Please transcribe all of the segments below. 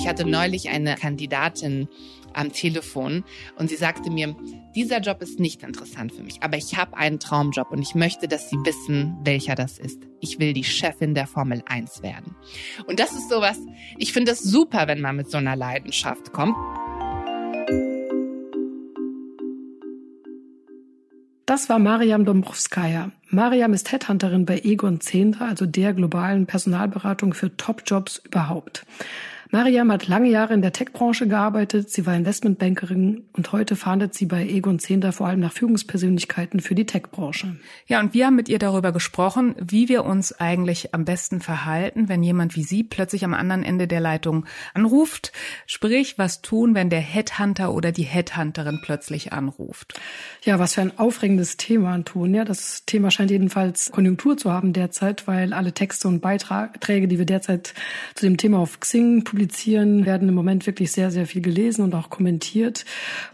ich hatte neulich eine Kandidatin am Telefon und sie sagte mir, dieser Job ist nicht interessant für mich, aber ich habe einen Traumjob und ich möchte, dass Sie wissen, welcher das ist. Ich will die Chefin der Formel 1 werden. Und das ist sowas, ich finde es super, wenn man mit so einer Leidenschaft kommt. Das war Mariam Dombrowskaja. Mariam ist Headhunterin bei Egon Zehnder, also der globalen Personalberatung für Top-Jobs überhaupt. Mariam hat lange Jahre in der Tech-Branche gearbeitet. Sie war Investmentbankerin und heute fahndet sie bei Egon Zehnder vor allem nach Führungspersönlichkeiten für die Tech-Branche. Ja, und wir haben mit ihr darüber gesprochen, wie wir uns eigentlich am besten verhalten, wenn jemand wie sie plötzlich am anderen Ende der Leitung anruft. Sprich, was tun, wenn der Headhunter oder die Headhunterin plötzlich anruft. Ja, was für ein aufregendes Thema, Antonia. Das Thema scheint jedenfalls Konjunktur zu haben derzeit, weil alle Texte und Beiträge, die wir derzeit zu dem Thema auf Xing publizieren, werden im Moment wirklich sehr, sehr viel gelesen und auch kommentiert.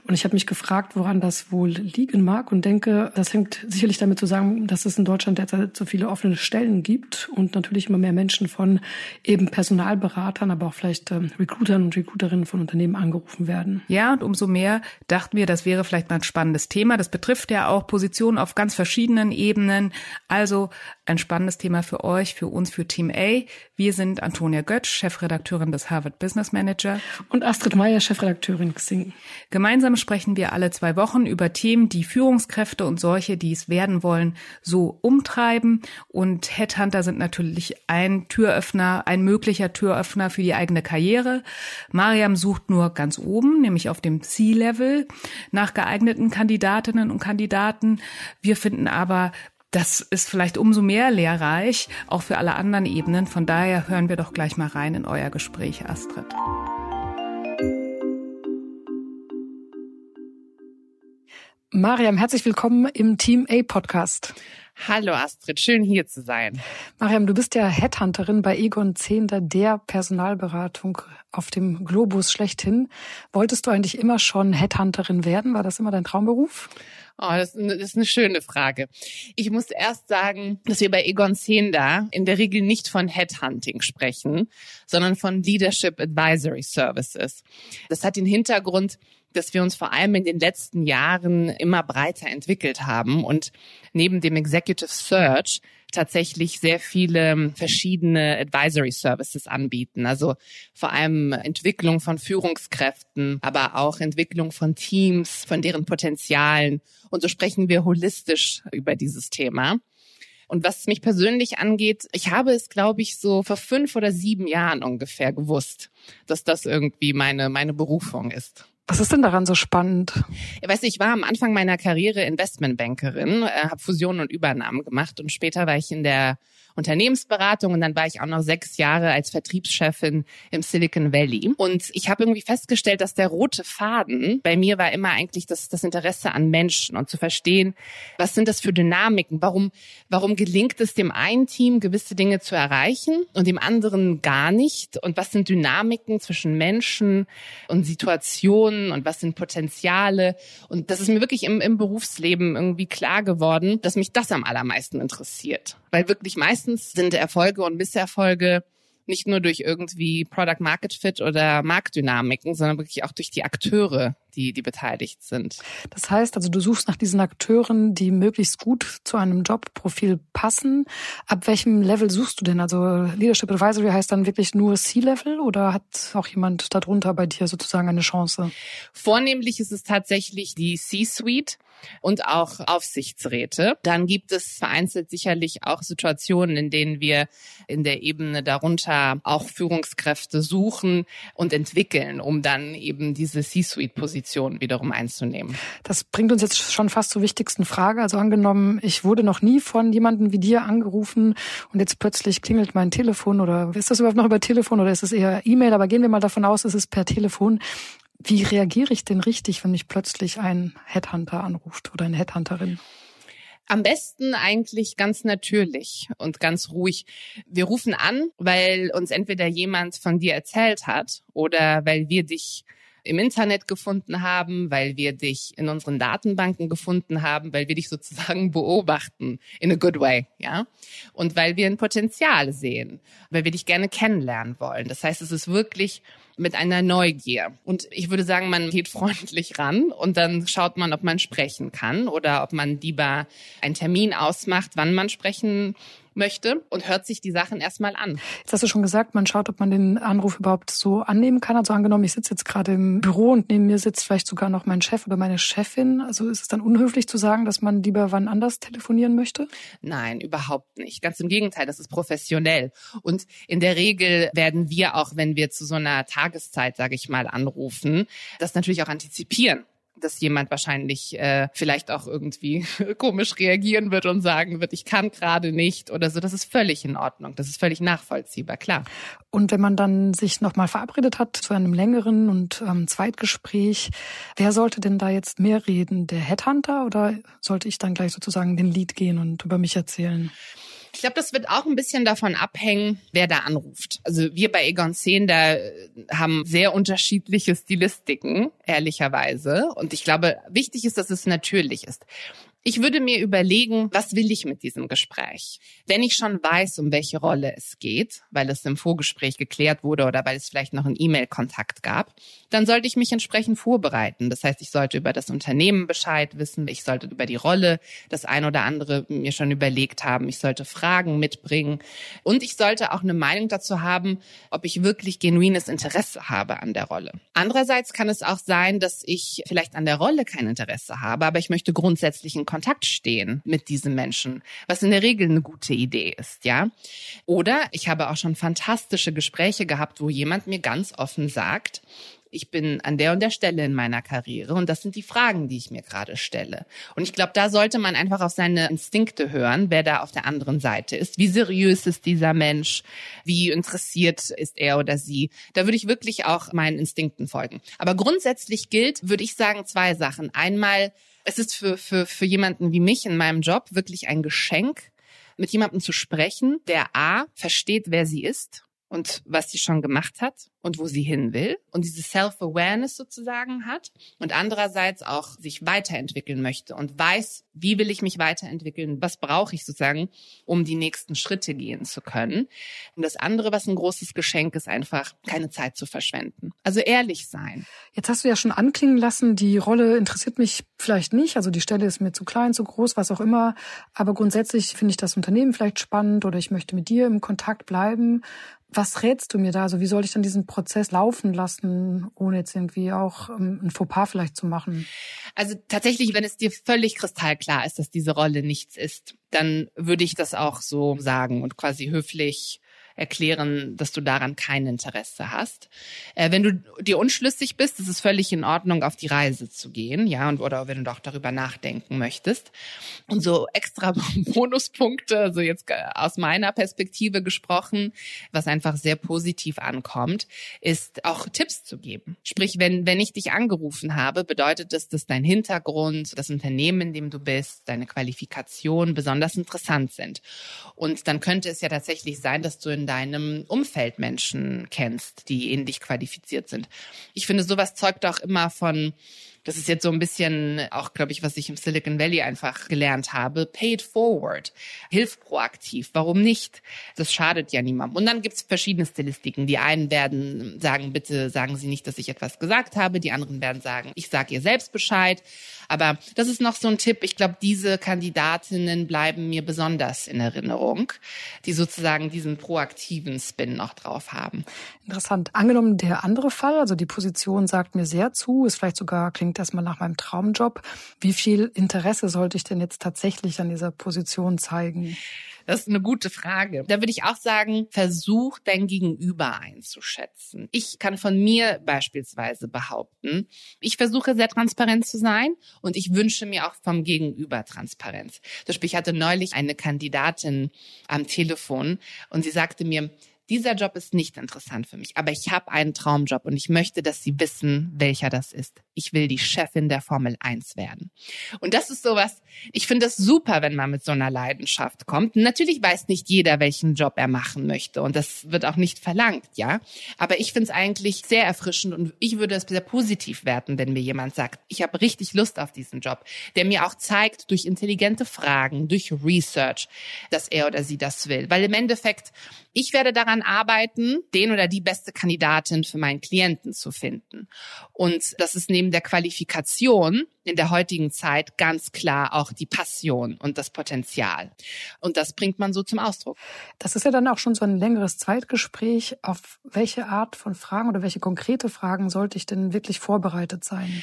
Und ich habe mich gefragt, woran das wohl liegen mag und denke, das hängt sicherlich damit zusammen, dass es in Deutschland derzeit so viele offene Stellen gibt und natürlich immer mehr Menschen von eben Personalberatern, aber auch vielleicht ähm, Recruitern und Recruiterinnen von Unternehmen angerufen werden. Ja, und umso mehr dachten wir, das wäre vielleicht mal ein spannendes Thema. Das betrifft ja auch Positionen auf ganz verschiedenen Ebenen. Also ein spannendes Thema für euch, für uns, für Team A. Wir sind Antonia Götsch, Chefredakteurin des Harvard Business Manager. Und Astrid Meyer, Chefredakteurin Xing. Gemeinsam sprechen wir alle zwei Wochen über Themen, die Führungskräfte und solche, die es werden wollen, so umtreiben. Und Headhunter sind natürlich ein Türöffner, ein möglicher Türöffner für die eigene Karriere. Mariam sucht nur ganz oben, nämlich auf dem C-Level, nach geeigneten Kandidatinnen und Kandidaten. Wir finden aber das ist vielleicht umso mehr lehrreich, auch für alle anderen Ebenen. Von daher hören wir doch gleich mal rein in euer Gespräch, Astrid. Mariam, herzlich willkommen im Team A Podcast. Hallo Astrid, schön hier zu sein. Mariam, du bist ja Headhunterin bei Egon Zehnder, der Personalberatung auf dem Globus schlechthin. Wolltest du eigentlich immer schon Headhunterin werden? War das immer dein Traumberuf? Oh, das ist, eine, schöne Frage. Ich muss erst sagen, dass wir bei Egon Zehnder in der Regel nicht von Headhunting sprechen, sondern von Leadership Advisory Services. Das hat den Hintergrund, dass wir uns vor allem in den letzten Jahren immer breiter entwickelt haben und neben dem Executive Search tatsächlich sehr viele verschiedene Advisory Services anbieten. Also vor allem Entwicklung von Führungskräften, aber auch Entwicklung von Teams, von deren Potenzialen. Und so sprechen wir holistisch über dieses Thema. Und was mich persönlich angeht, ich habe es, glaube ich, so vor fünf oder sieben Jahren ungefähr gewusst, dass das irgendwie meine, meine Berufung ist. Was ist denn daran so spannend? Ich weiß, ich war am Anfang meiner Karriere Investmentbankerin, äh, habe Fusionen und Übernahmen gemacht und später war ich in der Unternehmensberatung und dann war ich auch noch sechs Jahre als Vertriebschefin im Silicon Valley. Und ich habe irgendwie festgestellt, dass der rote Faden bei mir war immer eigentlich das, das Interesse an Menschen und zu verstehen, was sind das für Dynamiken? Warum, warum gelingt es dem einen Team, gewisse Dinge zu erreichen und dem anderen gar nicht? Und was sind Dynamiken zwischen Menschen und Situationen und was sind Potenziale? Und das ist mir wirklich im, im Berufsleben irgendwie klar geworden, dass mich das am allermeisten interessiert. Weil wirklich meistens sind Erfolge und Misserfolge nicht nur durch irgendwie Product Market Fit oder Marktdynamiken, sondern wirklich auch durch die Akteure, die, die beteiligt sind. Das heißt also, du suchst nach diesen Akteuren, die möglichst gut zu einem Jobprofil passen. Ab welchem Level suchst du denn? Also Leadership Advisory heißt dann wirklich nur C-Level oder hat auch jemand darunter bei dir sozusagen eine Chance? Vornehmlich ist es tatsächlich die C-Suite und auch Aufsichtsräte. Dann gibt es vereinzelt sicherlich auch Situationen, in denen wir in der Ebene darunter auch Führungskräfte suchen und entwickeln, um dann eben diese C-Suite-Position wiederum einzunehmen. Das bringt uns jetzt schon fast zur wichtigsten Frage. Also angenommen, ich wurde noch nie von jemandem wie dir angerufen und jetzt plötzlich klingelt mein Telefon oder ist das überhaupt noch über Telefon oder ist es eher E-Mail? Aber gehen wir mal davon aus, es ist per Telefon. Wie reagiere ich denn richtig, wenn mich plötzlich ein Headhunter anruft oder eine Headhunterin? Am besten eigentlich ganz natürlich und ganz ruhig. Wir rufen an, weil uns entweder jemand von dir erzählt hat oder weil wir dich im Internet gefunden haben, weil wir dich in unseren Datenbanken gefunden haben, weil wir dich sozusagen beobachten in a good way, ja? Und weil wir ein Potenzial sehen, weil wir dich gerne kennenlernen wollen. Das heißt, es ist wirklich mit einer Neugier. Und ich würde sagen, man geht freundlich ran und dann schaut man, ob man sprechen kann oder ob man lieber einen Termin ausmacht, wann man sprechen möchte und hört sich die Sachen erstmal an. Jetzt hast du schon gesagt, man schaut, ob man den Anruf überhaupt so annehmen kann. Also angenommen, ich sitze jetzt gerade im Büro und neben mir sitzt vielleicht sogar noch mein Chef oder meine Chefin. Also ist es dann unhöflich zu sagen, dass man lieber wann anders telefonieren möchte? Nein, überhaupt nicht. Ganz im Gegenteil, das ist professionell. Und in der Regel werden wir auch, wenn wir zu so einer Tageszeit, sage ich mal, anrufen, das natürlich auch antizipieren dass jemand wahrscheinlich äh, vielleicht auch irgendwie komisch reagieren wird und sagen wird, ich kann gerade nicht oder so. Das ist völlig in Ordnung. Das ist völlig nachvollziehbar, klar. Und wenn man dann sich nochmal verabredet hat zu einem längeren und ähm, Zweitgespräch, wer sollte denn da jetzt mehr reden? Der Headhunter oder sollte ich dann gleich sozusagen den Lied gehen und über mich erzählen? Ich glaube, das wird auch ein bisschen davon abhängen, wer da anruft. Also wir bei Egon 10, da äh, haben sehr unterschiedliche Stilistiken, ehrlicherweise. Und ich glaube, wichtig ist, dass es natürlich ist. Ich würde mir überlegen, was will ich mit diesem Gespräch? Wenn ich schon weiß, um welche Rolle es geht, weil es im Vorgespräch geklärt wurde oder weil es vielleicht noch einen E-Mail-Kontakt gab, dann sollte ich mich entsprechend vorbereiten. Das heißt, ich sollte über das Unternehmen Bescheid wissen, ich sollte über die Rolle das ein oder andere mir schon überlegt haben, ich sollte Fragen mitbringen und ich sollte auch eine Meinung dazu haben, ob ich wirklich genuines Interesse habe an der Rolle. Andererseits kann es auch sein, dass ich vielleicht an der Rolle kein Interesse habe, aber ich möchte grundsätzlich einen Kontakt stehen mit diesem Menschen, was in der Regel eine gute Idee ist, ja. Oder ich habe auch schon fantastische Gespräche gehabt, wo jemand mir ganz offen sagt, ich bin an der und der Stelle in meiner Karriere und das sind die Fragen, die ich mir gerade stelle. Und ich glaube, da sollte man einfach auf seine Instinkte hören, wer da auf der anderen Seite ist. Wie seriös ist dieser Mensch? Wie interessiert ist er oder sie? Da würde ich wirklich auch meinen Instinkten folgen. Aber grundsätzlich gilt, würde ich sagen, zwei Sachen. Einmal es ist für, für, für jemanden wie mich in meinem Job wirklich ein Geschenk, mit jemandem zu sprechen, der A, versteht, wer sie ist und was sie schon gemacht hat und wo sie hin will und diese Self-Awareness sozusagen hat und andererseits auch sich weiterentwickeln möchte und weiß, wie will ich mich weiterentwickeln, was brauche ich sozusagen, um die nächsten Schritte gehen zu können. Und das andere, was ein großes Geschenk ist, einfach keine Zeit zu verschwenden. Also ehrlich sein. Jetzt hast du ja schon anklingen lassen, die Rolle interessiert mich vielleicht nicht, also die Stelle ist mir zu klein, zu groß, was auch immer, aber grundsätzlich finde ich das Unternehmen vielleicht spannend oder ich möchte mit dir im Kontakt bleiben. Was rätst du mir da? Also wie soll ich dann diesen Prozess laufen lassen, ohne jetzt irgendwie auch ähm, ein Fauxpas vielleicht zu machen? Also tatsächlich, wenn es dir völlig kristallklar ist, dass diese Rolle nichts ist, dann würde ich das auch so sagen und quasi höflich erklären, dass du daran kein Interesse hast. Äh, wenn du dir unschlüssig bist, ist es völlig in Ordnung, auf die Reise zu gehen, ja, und oder wenn du doch darüber nachdenken möchtest. Und so extra Bonuspunkte, also jetzt aus meiner Perspektive gesprochen, was einfach sehr positiv ankommt, ist auch Tipps zu geben. Sprich, wenn, wenn ich dich angerufen habe, bedeutet das, dass dein Hintergrund, das Unternehmen, in dem du bist, deine Qualifikation besonders interessant sind. Und dann könnte es ja tatsächlich sein, dass du in deinem Umfeld Menschen kennst, die ähnlich qualifiziert sind. Ich finde, sowas zeugt auch immer von das ist jetzt so ein bisschen auch, glaube ich, was ich im Silicon Valley einfach gelernt habe. Pay it forward. Hilf proaktiv. Warum nicht? Das schadet ja niemandem. Und dann gibt's verschiedene Stilistiken. Die einen werden sagen, bitte sagen Sie nicht, dass ich etwas gesagt habe. Die anderen werden sagen, ich sage ihr selbst Bescheid. Aber das ist noch so ein Tipp. Ich glaube, diese Kandidatinnen bleiben mir besonders in Erinnerung, die sozusagen diesen proaktiven Spin noch drauf haben. Interessant. Angenommen, der andere Fall, also die Position sagt mir sehr zu, ist vielleicht sogar klingt klingt erstmal nach meinem Traumjob. Wie viel Interesse sollte ich denn jetzt tatsächlich an dieser Position zeigen? Das ist eine gute Frage. Da würde ich auch sagen, versuch dein Gegenüber einzuschätzen. Ich kann von mir beispielsweise behaupten, ich versuche sehr transparent zu sein und ich wünsche mir auch vom Gegenüber Transparenz. Zum Beispiel, ich hatte neulich eine Kandidatin am Telefon und sie sagte mir, dieser Job ist nicht interessant für mich, aber ich habe einen Traumjob und ich möchte, dass Sie wissen, welcher das ist. Ich will die Chefin der Formel 1 werden. Und das ist sowas, ich finde es super, wenn man mit so einer Leidenschaft kommt. Natürlich weiß nicht jeder, welchen Job er machen möchte und das wird auch nicht verlangt, ja. Aber ich finde es eigentlich sehr erfrischend und ich würde es sehr positiv werten, wenn mir jemand sagt, ich habe richtig Lust auf diesen Job, der mir auch zeigt durch intelligente Fragen, durch Research, dass er oder sie das will. Weil im Endeffekt ich werde daran arbeiten, den oder die beste Kandidatin für meinen Klienten zu finden. Und das ist neben der Qualifikation in der heutigen Zeit ganz klar auch die Passion und das Potenzial. Und das bringt man so zum Ausdruck. Das ist ja dann auch schon so ein längeres Zeitgespräch. Auf welche Art von Fragen oder welche konkrete Fragen sollte ich denn wirklich vorbereitet sein?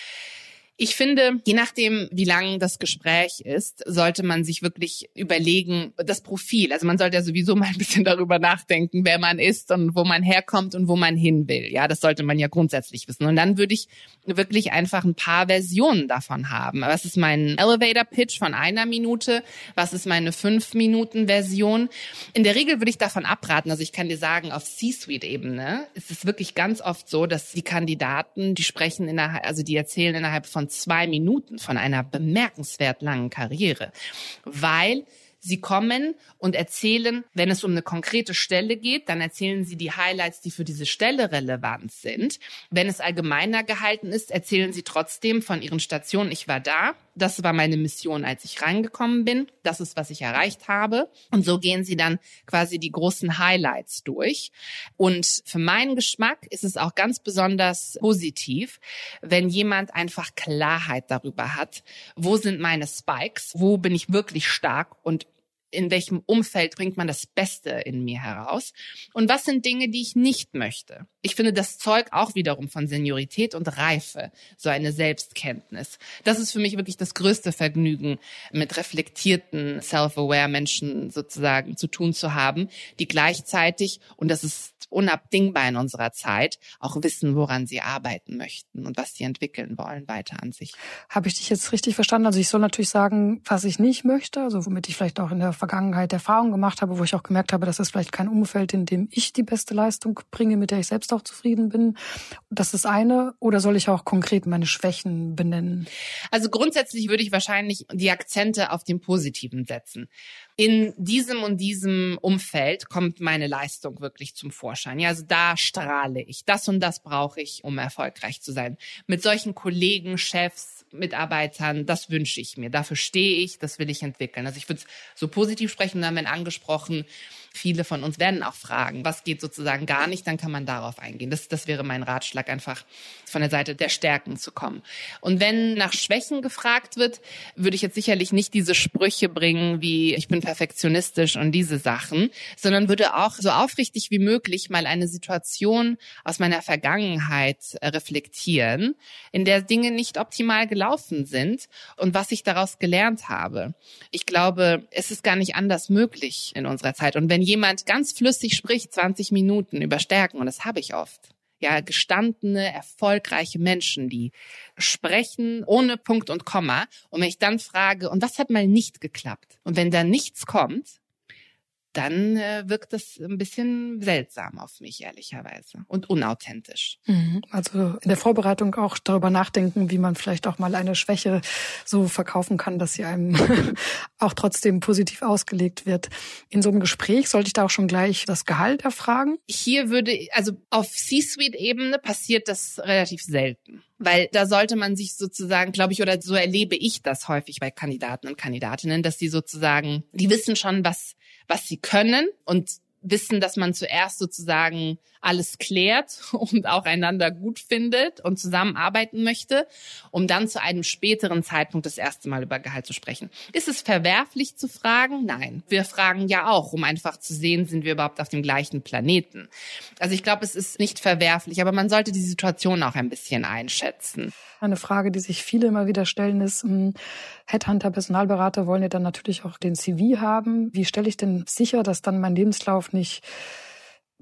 Ich finde, je nachdem, wie lang das Gespräch ist, sollte man sich wirklich überlegen, das Profil. Also man sollte ja sowieso mal ein bisschen darüber nachdenken, wer man ist und wo man herkommt und wo man hin will. Ja, das sollte man ja grundsätzlich wissen. Und dann würde ich wirklich einfach ein paar Versionen davon haben. Was ist mein Elevator Pitch von einer Minute? Was ist meine fünf Minuten Version? In der Regel würde ich davon abraten. Also ich kann dir sagen, auf C-Suite-Ebene ist es wirklich ganz oft so, dass die Kandidaten, die sprechen innerhalb, also die erzählen innerhalb von zwei Minuten von einer bemerkenswert langen Karriere, weil Sie kommen und erzählen, wenn es um eine konkrete Stelle geht, dann erzählen Sie die Highlights, die für diese Stelle relevant sind. Wenn es allgemeiner gehalten ist, erzählen Sie trotzdem von Ihren Stationen. Ich war da. Das war meine Mission, als ich reingekommen bin. Das ist, was ich erreicht habe. Und so gehen Sie dann quasi die großen Highlights durch. Und für meinen Geschmack ist es auch ganz besonders positiv, wenn jemand einfach Klarheit darüber hat, wo sind meine Spikes, wo bin ich wirklich stark und in welchem Umfeld bringt man das Beste in mir heraus und was sind Dinge, die ich nicht möchte. Ich finde das Zeug auch wiederum von Seniorität und Reife, so eine Selbstkenntnis. Das ist für mich wirklich das größte Vergnügen, mit reflektierten, self-aware Menschen sozusagen zu tun zu haben, die gleichzeitig, und das ist unabdingbar in unserer Zeit, auch wissen, woran sie arbeiten möchten und was sie entwickeln wollen weiter an sich. Habe ich dich jetzt richtig verstanden? Also ich soll natürlich sagen, was ich nicht möchte, also womit ich vielleicht auch in der Vergangenheit Erfahrungen gemacht habe, wo ich auch gemerkt habe, dass es vielleicht kein Umfeld, in dem ich die beste Leistung bringe, mit der ich selbst auch zufrieden bin. Das ist eine. Oder soll ich auch konkret meine Schwächen benennen? Also grundsätzlich würde ich wahrscheinlich die Akzente auf den Positiven setzen. In diesem und diesem Umfeld kommt meine Leistung wirklich zum Vorschein. Ja, also da strahle ich. Das und das brauche ich, um erfolgreich zu sein. Mit solchen Kollegen, Chefs, Mitarbeitern, das wünsche ich mir. Dafür stehe ich, das will ich entwickeln. Also ich würde es so positiv sprechen, dann wenn angesprochen, Viele von uns werden auch fragen, was geht sozusagen gar nicht, dann kann man darauf eingehen. Das, das wäre mein Ratschlag, einfach von der Seite der Stärken zu kommen. Und wenn nach Schwächen gefragt wird, würde ich jetzt sicherlich nicht diese Sprüche bringen wie ich bin perfektionistisch und diese Sachen, sondern würde auch so aufrichtig wie möglich mal eine Situation aus meiner Vergangenheit reflektieren, in der Dinge nicht optimal gelaufen sind und was ich daraus gelernt habe. Ich glaube, es ist gar nicht anders möglich in unserer Zeit. Und wenn jemand ganz flüssig spricht, 20 Minuten über Stärken, und das habe ich oft, ja, gestandene, erfolgreiche Menschen, die sprechen ohne Punkt und Komma. Und wenn ich dann frage, und was hat mal nicht geklappt? Und wenn da nichts kommt, dann äh, wirkt das ein bisschen seltsam auf mich, ehrlicherweise. Und unauthentisch. Mhm. Also in der Vorbereitung auch darüber nachdenken, wie man vielleicht auch mal eine Schwäche so verkaufen kann, dass sie einem auch trotzdem positiv ausgelegt wird. In so einem Gespräch sollte ich da auch schon gleich das Gehalt erfragen? Hier würde, also auf C-Suite-Ebene passiert das relativ selten. Weil da sollte man sich sozusagen, glaube ich, oder so erlebe ich das häufig bei Kandidaten und Kandidatinnen, dass sie sozusagen, die wissen schon, was was sie können und wissen, dass man zuerst sozusagen alles klärt und auch einander gut findet und zusammenarbeiten möchte, um dann zu einem späteren Zeitpunkt das erste Mal über Gehalt zu sprechen. Ist es verwerflich zu fragen? Nein. Wir fragen ja auch, um einfach zu sehen, sind wir überhaupt auf dem gleichen Planeten. Also ich glaube, es ist nicht verwerflich, aber man sollte die Situation auch ein bisschen einschätzen. Eine Frage, die sich viele immer wieder stellen, ist, hm, Headhunter, Personalberater wollen ja dann natürlich auch den CV haben. Wie stelle ich denn sicher, dass dann mein Lebenslauf nicht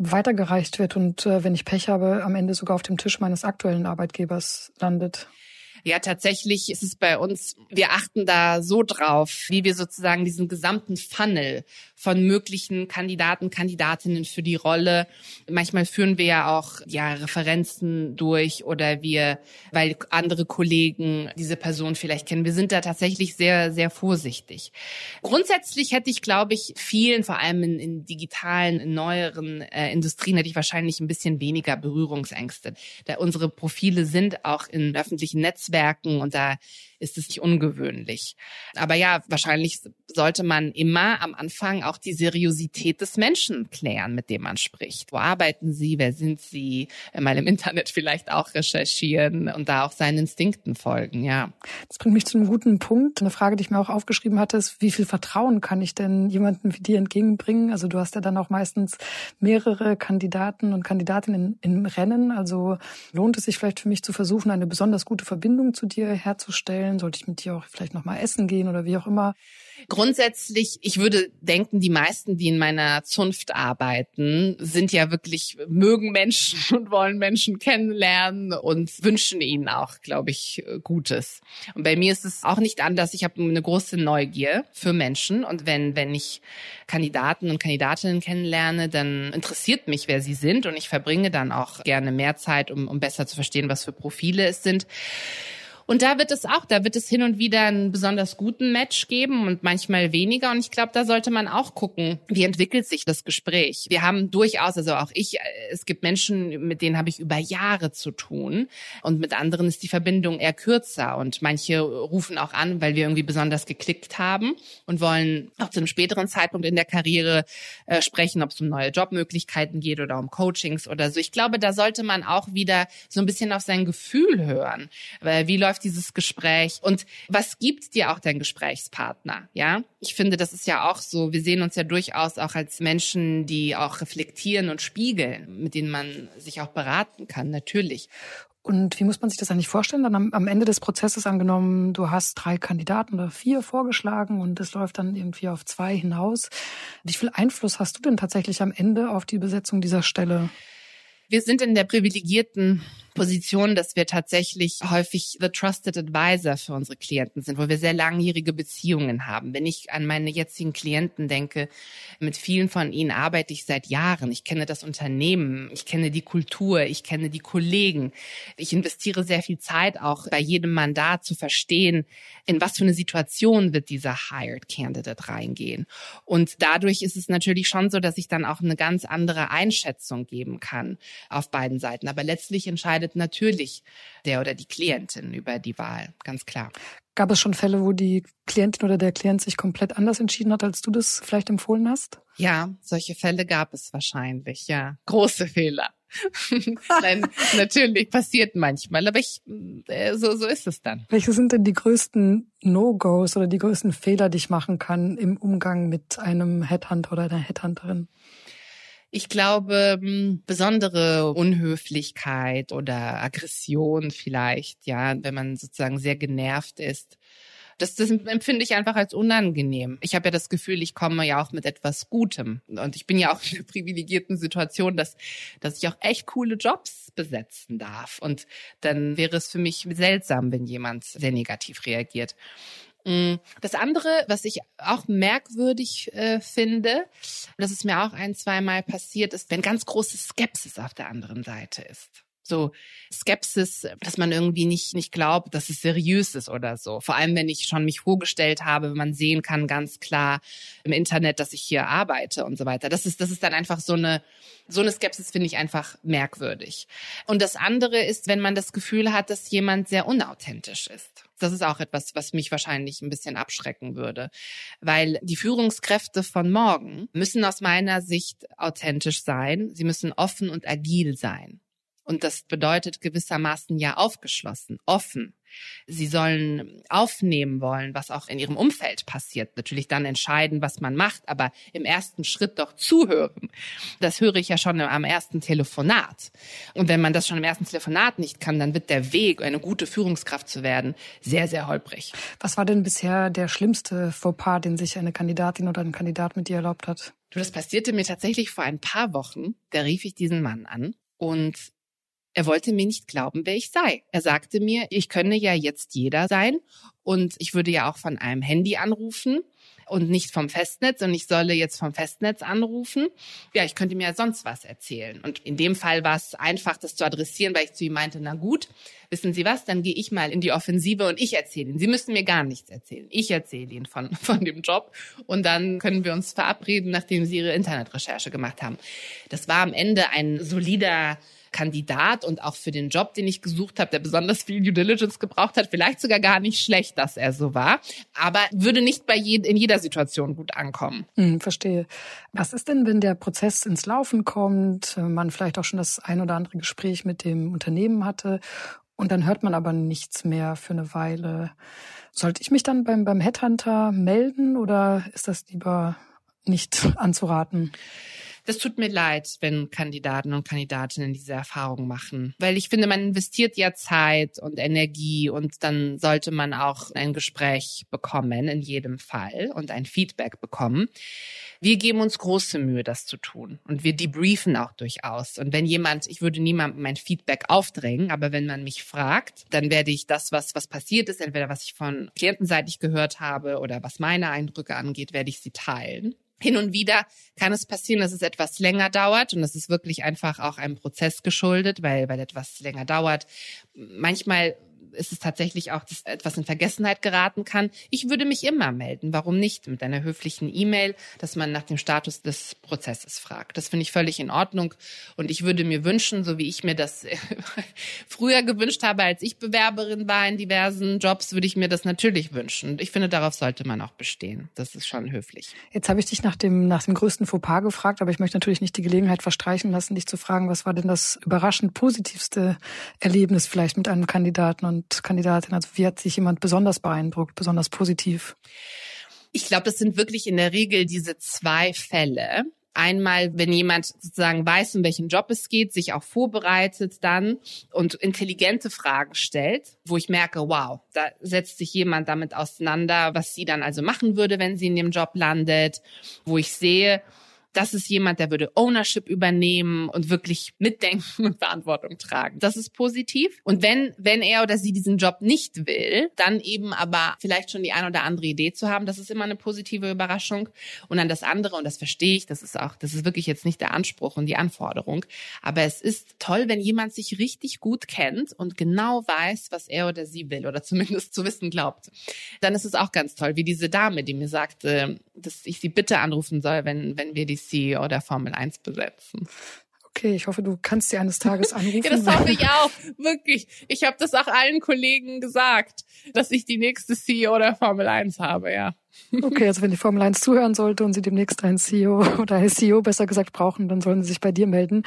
weitergereicht wird und äh, wenn ich Pech habe, am Ende sogar auf dem Tisch meines aktuellen Arbeitgebers landet? Ja, tatsächlich ist es bei uns, wir achten da so drauf, wie wir sozusagen diesen gesamten Funnel von möglichen Kandidaten, Kandidatinnen für die Rolle. Manchmal führen wir ja auch ja Referenzen durch oder wir, weil andere Kollegen diese Person vielleicht kennen. Wir sind da tatsächlich sehr, sehr vorsichtig. Grundsätzlich hätte ich, glaube ich, vielen, vor allem in, in digitalen, in neueren äh, Industrien, hätte ich wahrscheinlich ein bisschen weniger Berührungsängste. Da unsere Profile sind auch in öffentlichen Netzwerken und da ist es nicht ungewöhnlich. Aber ja, wahrscheinlich sollte man immer am Anfang die Seriosität des Menschen klären, mit dem man spricht. Wo arbeiten Sie? Wer sind Sie? Mal im Internet vielleicht auch recherchieren und da auch seinen Instinkten folgen, ja. Das bringt mich zu einem guten Punkt. Eine Frage, die ich mir auch aufgeschrieben hatte, ist, wie viel Vertrauen kann ich denn jemandem wie dir entgegenbringen? Also du hast ja dann auch meistens mehrere Kandidaten und Kandidatinnen im Rennen. Also lohnt es sich vielleicht für mich zu versuchen, eine besonders gute Verbindung zu dir herzustellen? Sollte ich mit dir auch vielleicht nochmal essen gehen oder wie auch immer? Grundsätzlich, ich würde denken, die meisten, die in meiner Zunft arbeiten, sind ja wirklich, mögen Menschen und wollen Menschen kennenlernen und wünschen ihnen auch, glaube ich, Gutes. Und bei mir ist es auch nicht anders. Ich habe eine große Neugier für Menschen. Und wenn, wenn ich Kandidaten und Kandidatinnen kennenlerne, dann interessiert mich, wer sie sind. Und ich verbringe dann auch gerne mehr Zeit, um, um besser zu verstehen, was für Profile es sind. Und da wird es auch, da wird es hin und wieder einen besonders guten Match geben und manchmal weniger. Und ich glaube, da sollte man auch gucken, wie entwickelt sich das Gespräch. Wir haben durchaus, also auch ich, äh, es gibt Menschen, mit denen habe ich über Jahre zu tun. Und mit anderen ist die Verbindung eher kürzer. Und manche rufen auch an, weil wir irgendwie besonders geklickt haben und wollen auch zu einem späteren Zeitpunkt in der Karriere äh, sprechen, ob es um neue Jobmöglichkeiten geht oder um Coachings oder so. Ich glaube, da sollte man auch wieder so ein bisschen auf sein Gefühl hören. Weil wie läuft dieses Gespräch und was gibt dir auch dein Gesprächspartner? Ja, ich finde, das ist ja auch so. Wir sehen uns ja durchaus auch als Menschen, die auch reflektieren und spiegeln, mit denen man sich auch beraten kann, natürlich. Und wie muss man sich das eigentlich vorstellen? Dann am, am, Ende des Prozesses angenommen, du hast drei Kandidaten oder vier vorgeschlagen und es läuft dann irgendwie auf zwei hinaus. Wie viel Einfluss hast du denn tatsächlich am Ende auf die Besetzung dieser Stelle? Wir sind in der privilegierten Position, dass wir tatsächlich häufig the trusted advisor für unsere Klienten sind, wo wir sehr langjährige Beziehungen haben. Wenn ich an meine jetzigen Klienten denke, mit vielen von ihnen arbeite ich seit Jahren. Ich kenne das Unternehmen, ich kenne die Kultur, ich kenne die Kollegen. Ich investiere sehr viel Zeit auch bei jedem Mandat zu verstehen, in was für eine Situation wird dieser Hired Candidate reingehen. Und dadurch ist es natürlich schon so, dass ich dann auch eine ganz andere Einschätzung geben kann auf beiden Seiten. Aber letztlich entscheidet entscheidet natürlich der oder die Klientin über die Wahl, ganz klar. Gab es schon Fälle, wo die Klientin oder der Klient sich komplett anders entschieden hat, als du das vielleicht empfohlen hast? Ja, solche Fälle gab es wahrscheinlich, ja. Große Fehler. Nein, natürlich passiert manchmal, aber ich, äh, so, so ist es dann. Welche sind denn die größten No-Gos oder die größten Fehler, die ich machen kann im Umgang mit einem Headhunter oder einer Headhunterin? Ich glaube, hm, besondere Unhöflichkeit oder Aggression vielleicht, ja, wenn man sozusagen sehr genervt ist. Das, das empfinde ich einfach als unangenehm. Ich habe ja das Gefühl, ich komme ja auch mit etwas Gutem. Und ich bin ja auch in der privilegierten Situation, dass, dass ich auch echt coole Jobs besetzen darf. Und dann wäre es für mich seltsam, wenn jemand sehr negativ reagiert. Mm, das andere, was ich auch merkwürdig äh, finde, das ist mir auch ein, zweimal passiert, ist, wenn ganz große Skepsis auf der anderen Seite ist so Skepsis, dass man irgendwie nicht, nicht glaubt, dass es seriös ist oder so. Vor allem, wenn ich schon mich vorgestellt habe, wenn man sehen kann ganz klar im Internet, dass ich hier arbeite und so weiter. Das ist, das ist dann einfach so eine, so eine Skepsis finde ich einfach merkwürdig. Und das andere ist, wenn man das Gefühl hat, dass jemand sehr unauthentisch ist. Das ist auch etwas, was mich wahrscheinlich ein bisschen abschrecken würde, weil die Führungskräfte von morgen müssen aus meiner Sicht authentisch sein. Sie müssen offen und agil sein. Und das bedeutet gewissermaßen ja aufgeschlossen, offen. Sie sollen aufnehmen wollen, was auch in ihrem Umfeld passiert. Natürlich dann entscheiden, was man macht, aber im ersten Schritt doch zuhören. Das höre ich ja schon am ersten Telefonat. Und wenn man das schon im ersten Telefonat nicht kann, dann wird der Weg, eine gute Führungskraft zu werden, sehr, sehr holprig. Was war denn bisher der schlimmste Fauxpas, den sich eine Kandidatin oder ein Kandidat mit dir erlaubt hat? Du, das passierte mir tatsächlich vor ein paar Wochen. Da rief ich diesen Mann an und Er wollte mir nicht glauben, wer ich sei. Er sagte mir, ich könne ja jetzt jeder sein und ich würde ja auch von einem Handy anrufen und nicht vom Festnetz und ich solle jetzt vom Festnetz anrufen. Ja, ich könnte mir ja sonst was erzählen. Und in dem Fall war es einfach, das zu adressieren, weil ich zu ihm meinte, na gut, wissen Sie was, dann gehe ich mal in die Offensive und ich erzähle Ihnen. Sie müssen mir gar nichts erzählen. Ich erzähle Ihnen von, von dem Job und dann können wir uns verabreden, nachdem Sie Ihre Internetrecherche gemacht haben. Das war am Ende ein solider Kandidat und auch für den Job, den ich gesucht habe, der besonders viel Due Diligence gebraucht hat, vielleicht sogar gar nicht schlecht, dass er so war, aber würde nicht bei je, in jeder Situation gut ankommen. Hm, verstehe. Was ist denn, wenn der Prozess ins Laufen kommt, man vielleicht auch schon das ein oder andere Gespräch mit dem Unternehmen hatte und dann hört man aber nichts mehr für eine Weile? Sollte ich mich dann beim, beim Headhunter melden oder ist das lieber nicht anzuraten? Das tut mir leid, wenn Kandidaten und Kandidatinnen diese Erfahrung machen, weil ich finde, man investiert ja Zeit und Energie und dann sollte man auch ein Gespräch bekommen in jedem Fall und ein Feedback bekommen. Wir geben uns große Mühe, das zu tun und wir debriefen auch durchaus. Und wenn jemand, ich würde niemandem mein Feedback aufdrängen, aber wenn man mich fragt, dann werde ich das, was, was passiert ist, entweder was ich von klientenseitig gehört habe oder was meine Eindrücke angeht, werde ich sie teilen. Hin und wieder kann es passieren, dass es etwas länger dauert und das ist wirklich einfach auch einem Prozess geschuldet, weil, weil etwas länger dauert. Manchmal ist es tatsächlich auch, dass etwas in Vergessenheit geraten kann. Ich würde mich immer melden. Warum nicht? Mit einer höflichen E-Mail, dass man nach dem Status des Prozesses fragt. Das finde ich völlig in Ordnung. Und ich würde mir wünschen, so wie ich mir das früher gewünscht habe, als ich Bewerberin war in diversen Jobs, würde ich mir das natürlich wünschen. Und ich finde, darauf sollte man auch bestehen. Das ist schon höflich. Jetzt habe ich dich nach dem, nach dem größten Fauxpas gefragt, aber ich möchte natürlich nicht die Gelegenheit verstreichen lassen, dich zu fragen, was war denn das überraschend positivste Erlebnis vielleicht mit einem Kandidaten und und Kandidatin? Also wie hat sich jemand besonders beeindruckt, besonders positiv? Ich glaube, das sind wirklich in der Regel diese zwei Fälle. Einmal, wenn jemand sozusagen weiß, um welchen Job es geht, sich auch vorbereitet dann und intelligente Fragen stellt, wo ich merke, wow, da setzt sich jemand damit auseinander, was sie dann also machen würde, wenn sie in dem Job landet, wo ich sehe, das ist jemand, der würde Ownership übernehmen und wirklich mitdenken und Verantwortung tragen. Das ist positiv. Und wenn, wenn er oder sie diesen Job nicht will, dann eben aber vielleicht schon die ein oder andere Idee zu haben, das ist immer eine positive Überraschung. Und dann das andere, und das verstehe ich, das ist auch, das ist wirklich jetzt nicht der Anspruch und die Anforderung. Aber es ist toll, wenn jemand sich richtig gut kennt und genau weiß, was er oder sie will oder zumindest zu wissen glaubt. Dann ist es auch ganz toll, wie diese Dame, die mir sagte, dass ich sie bitte anrufen soll, wenn, wenn wir die CEO der Formel 1 besetzen. Okay, ich hoffe, du kannst sie eines Tages anrufen. ja, das hoffe ich auch. Wirklich. Ich habe das auch allen Kollegen gesagt, dass ich die nächste CEO der Formel 1 habe, ja. Okay, also wenn die Formel 1 zuhören sollte und sie demnächst einen CEO oder eine CEO besser gesagt brauchen, dann sollen sie sich bei dir melden.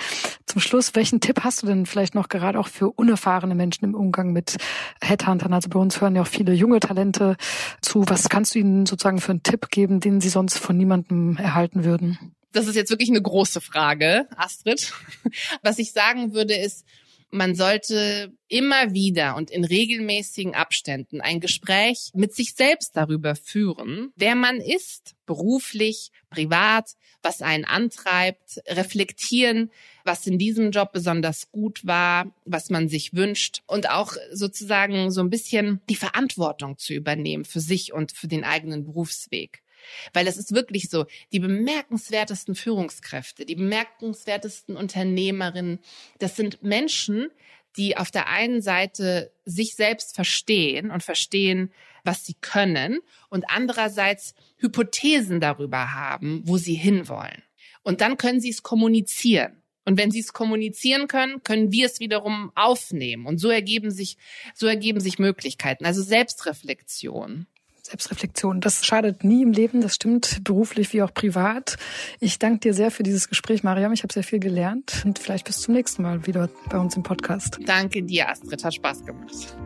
Zum Schluss, welchen Tipp hast du denn vielleicht noch gerade auch für unerfahrene Menschen im Umgang mit Headhuntern? Also bei uns hören ja auch viele junge Talente zu. Was kannst du ihnen sozusagen für einen Tipp geben, den sie sonst von niemandem erhalten würden? Das ist jetzt wirklich eine große Frage, Astrid. Was ich sagen würde ist, man sollte immer wieder und in regelmäßigen Abständen ein Gespräch mit sich selbst darüber führen, wer man ist, beruflich, privat, was einen antreibt, reflektieren, was in diesem Job besonders gut war, was man sich wünscht und auch sozusagen so ein bisschen die Verantwortung zu übernehmen für sich und für den eigenen Berufsweg. Weil es ist wirklich so, die bemerkenswertesten Führungskräfte, die bemerkenswertesten Unternehmerinnen, das sind Menschen, die auf der einen Seite sich selbst verstehen und verstehen, was sie können und andererseits Hypothesen darüber haben, wo sie hinwollen. Und dann können sie es kommunizieren. Und wenn sie es kommunizieren können, können wir es wiederum aufnehmen. Und so ergeben sich, so ergeben sich Möglichkeiten. Also Selbstreflexion. Selbstreflexion. Das schadet nie im Leben, das stimmt beruflich wie auch privat. Ich danke dir sehr für dieses Gespräch, Mariam. Ich habe sehr viel gelernt und vielleicht bis zum nächsten Mal wieder bei uns im Podcast. Danke dir, Astrid. Hat Spaß gemacht.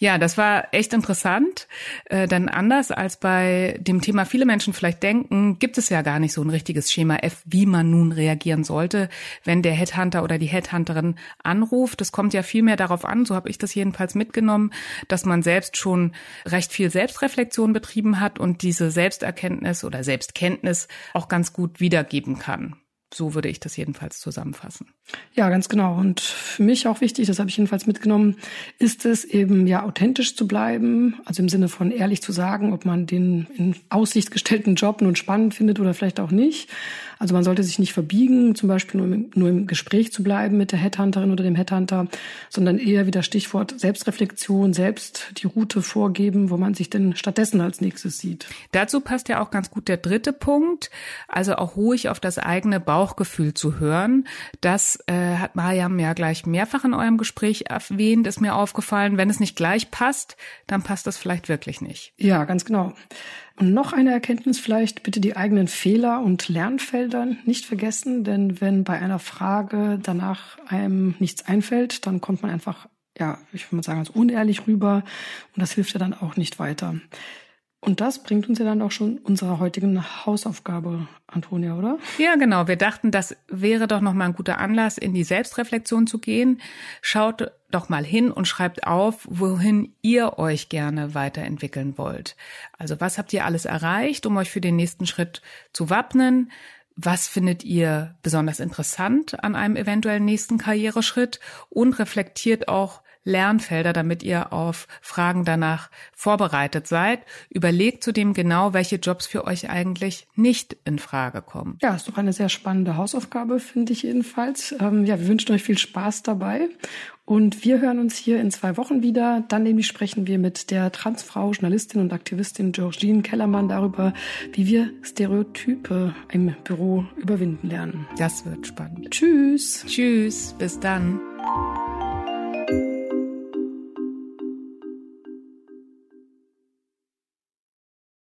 Ja, das war echt interessant, äh, denn anders als bei dem Thema viele Menschen vielleicht denken, gibt es ja gar nicht so ein richtiges Schema F, wie man nun reagieren sollte, wenn der Headhunter oder die Headhunterin anruft. Es kommt ja viel mehr darauf an, so habe ich das jedenfalls mitgenommen, dass man selbst schon recht viel Selbstreflexion betrieben hat und diese Selbsterkenntnis oder Selbstkenntnis auch ganz gut wiedergeben kann. So würde ich das jedenfalls zusammenfassen. Ja, ganz genau. Und für mich auch wichtig, das habe ich jedenfalls mitgenommen, ist es eben ja authentisch zu bleiben, also im Sinne von ehrlich zu sagen, ob man den in Aussicht gestellten Job nun spannend findet oder vielleicht auch nicht. Also man sollte sich nicht verbiegen, zum Beispiel nur im, nur im Gespräch zu bleiben mit der Headhunterin oder dem Headhunter, sondern eher wieder Stichwort Selbstreflexion, selbst die Route vorgeben, wo man sich denn stattdessen als nächstes sieht. Dazu passt ja auch ganz gut der dritte Punkt, also auch ruhig auf das eigene Bauchgefühl zu hören. Das äh, hat Mariam ja gleich mehrfach in eurem Gespräch erwähnt, ist mir aufgefallen. Wenn es nicht gleich passt, dann passt das vielleicht wirklich nicht. Ja, ganz genau. Und noch eine Erkenntnis vielleicht, bitte die eigenen Fehler und Lernfelder nicht vergessen, denn wenn bei einer Frage danach einem nichts einfällt, dann kommt man einfach, ja, ich würde mal sagen, als unehrlich rüber und das hilft ja dann auch nicht weiter. Und das bringt uns ja dann auch schon unserer heutigen Hausaufgabe, Antonia, oder? Ja, genau. Wir dachten, das wäre doch noch mal ein guter Anlass, in die Selbstreflexion zu gehen. Schaut doch mal hin und schreibt auf, wohin ihr euch gerne weiterentwickeln wollt. Also was habt ihr alles erreicht, um euch für den nächsten Schritt zu wappnen? Was findet ihr besonders interessant an einem eventuellen nächsten Karriereschritt? Und reflektiert auch, Lernfelder, damit ihr auf Fragen danach vorbereitet seid. Überlegt zudem genau, welche Jobs für euch eigentlich nicht in Frage kommen. Ja, ist doch eine sehr spannende Hausaufgabe, finde ich jedenfalls. Ähm, ja, wir wünschen euch viel Spaß dabei. Und wir hören uns hier in zwei Wochen wieder. Dann nämlich sprechen wir mit der Transfrau, Journalistin und Aktivistin Georgine Kellermann darüber, wie wir Stereotype im Büro überwinden lernen. Das wird spannend. Tschüss. Tschüss. Bis dann.